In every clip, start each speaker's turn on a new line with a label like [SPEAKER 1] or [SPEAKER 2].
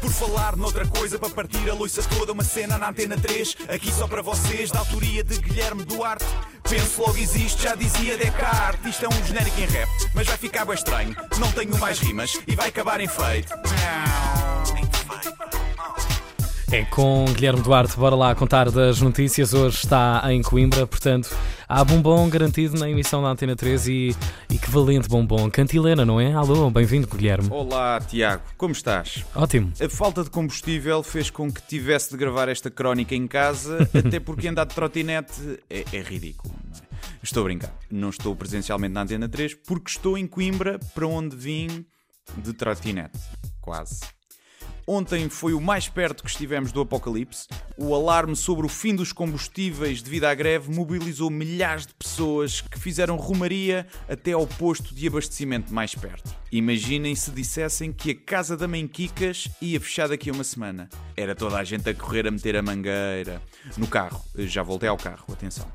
[SPEAKER 1] Por falar noutra coisa, para partir a loiça toda, uma cena na antena 3, aqui só para vocês, da autoria de Guilherme Duarte. Penso logo existe, já dizia Descartes. Isto é um genérico em rap, mas vai ficar bem estranho. Não tenho mais rimas e vai acabar em feito.
[SPEAKER 2] É com Guilherme Duarte, bora lá contar das notícias. Hoje está em Coimbra, portanto, há bombom garantido na emissão da Antena 3 e, e que valente bombom. Cantilena, não é? Alô, bem-vindo, Guilherme.
[SPEAKER 3] Olá, Tiago, como estás?
[SPEAKER 2] Ótimo.
[SPEAKER 3] A falta de combustível fez com que tivesse de gravar esta crónica em casa, até porque andar de trotinete é, é ridículo. É? Estou a brincar. Não estou presencialmente na Antena 3 porque estou em Coimbra, para onde vim de trotinete. Quase. Ontem foi o mais perto que estivemos do apocalipse. O alarme sobre o fim dos combustíveis devido à greve mobilizou milhares de pessoas que fizeram rumaria até ao posto de abastecimento mais perto. Imaginem se dissessem que a casa da Mãe Kikas ia fechar daqui a uma semana. Era toda a gente a correr a meter a mangueira. No carro, já voltei ao carro, atenção.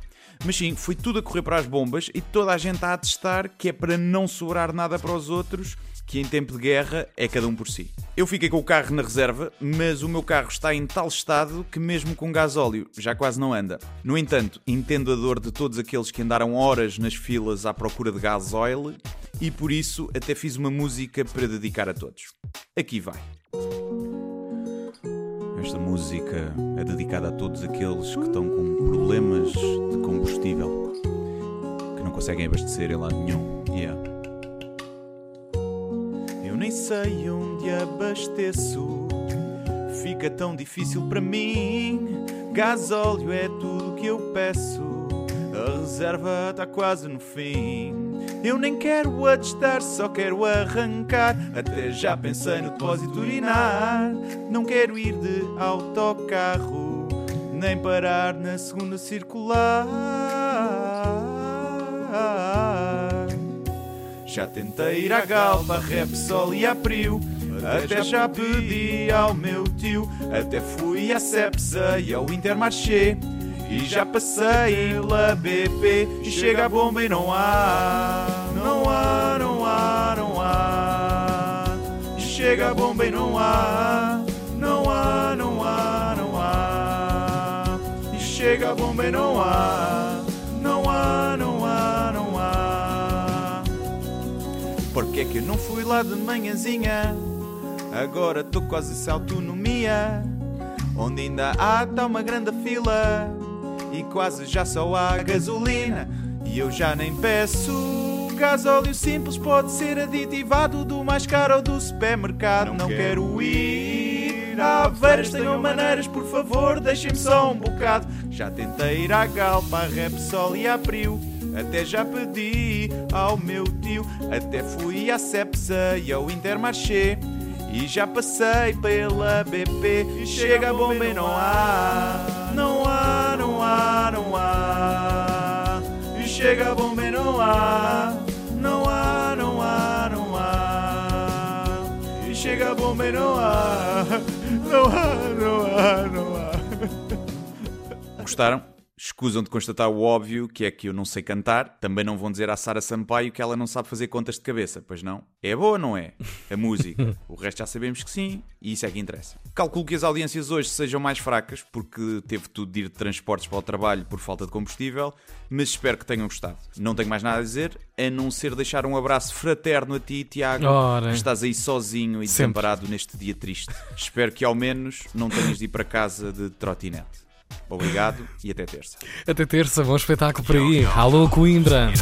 [SPEAKER 3] Mas sim, foi tudo a correr para as bombas e toda a gente a atestar que é para não sobrar nada para os outros que em tempo de guerra é cada um por si. Eu fiquei com o carro na reserva, mas o meu carro está em tal estado que, mesmo com gasóleo, já quase não anda. No entanto, entendo a dor de todos aqueles que andaram horas nas filas à procura de gasóleo e por isso até fiz uma música para dedicar a todos. Aqui vai. Esta música é dedicada a todos aqueles que estão com problemas de combustível, que não conseguem abastecer em lado nenhum. Yeah nem sei onde abasteço. Fica tão difícil para mim. Gasóleo é tudo que eu peço. A reserva está quase no fim. Eu nem quero adestar, só quero arrancar. Até já pensei no depósito urinar. Não quero ir de autocarro, nem parar na segunda circular. Já tentei ir à Galpa, Repsol e à Prio. Até já pedi ao meu tio. Até fui à Cepsa e ao Intermarché. E já passei pela BP. E chega a bomba e não há. Não há, não há, não há. E chega a bomba e não há. Não há, não há, não há. E chega a bomba e não há. Não há, não há, não há. Porque é que eu não fui lá de manhãzinha? Agora tô quase sem autonomia. Onde ainda há tá uma grande fila. E quase já só há gasolina. E eu já nem peço. Gasóleo simples pode ser aditivado do mais caro ou do supermercado. Não, quero ir. Há várias tenham maneiras, por favor, deixem-me só um bocado. Já tentei ir à Galpa, à Repsol e à Prio. Até já pedi ao meu tio, até fui à Cepsa e ao Intermarché. E já passei pela BP, e chega a bomba e não há, não há, não há. E chega a bomba e não há, não há, não há, não há. E chega a bomba e não há, não há, não há, não há. Gostaram? Escusam de constatar o óbvio, que é que eu não sei cantar. Também não vão dizer à Sara Sampaio que ela não sabe fazer contas de cabeça, pois não? É boa, não é? A música. O resto já sabemos que sim, e isso é que interessa. Calculo que as audiências hoje sejam mais fracas, porque teve tudo de ir de transportes para o trabalho por falta de combustível, mas espero que tenham gostado. Não tenho mais nada a dizer, a não ser deixar um abraço fraterno a ti, Tiago,
[SPEAKER 2] Ora.
[SPEAKER 3] que estás aí sozinho e
[SPEAKER 2] Sempre.
[SPEAKER 3] desamparado neste dia triste. espero que ao menos não tenhas de ir para casa de trotinete. Obrigado e até terça.
[SPEAKER 2] Até terça, bom espetáculo por aí. Alô, Coimbra.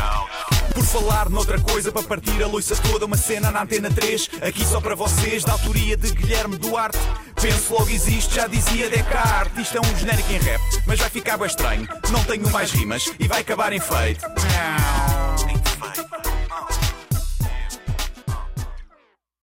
[SPEAKER 1] Por falar noutra coisa, para partir a loiça toda, uma cena na antena 3, aqui só para vocês, da autoria de Guilherme Duarte. Penso logo existe, já dizia Descartes. Isto é um genérico em rap, mas vai ficar bem estranho. Não tenho mais rimas e vai acabar em feito.